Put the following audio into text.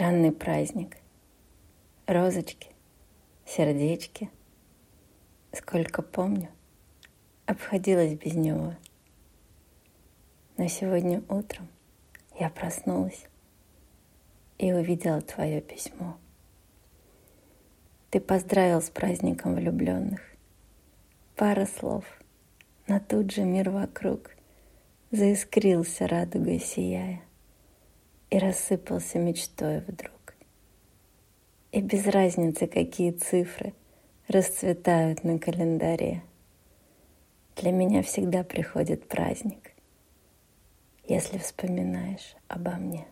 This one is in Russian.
Странный праздник. Розочки, сердечки. Сколько помню, обходилась без него. Но сегодня утром я проснулась и увидела твое письмо. Ты поздравил с праздником влюбленных. Пара слов, но тут же мир вокруг заискрился радугой сияя и рассыпался мечтой вдруг. И без разницы, какие цифры расцветают на календаре. Для меня всегда приходит праздник, если вспоминаешь обо мне.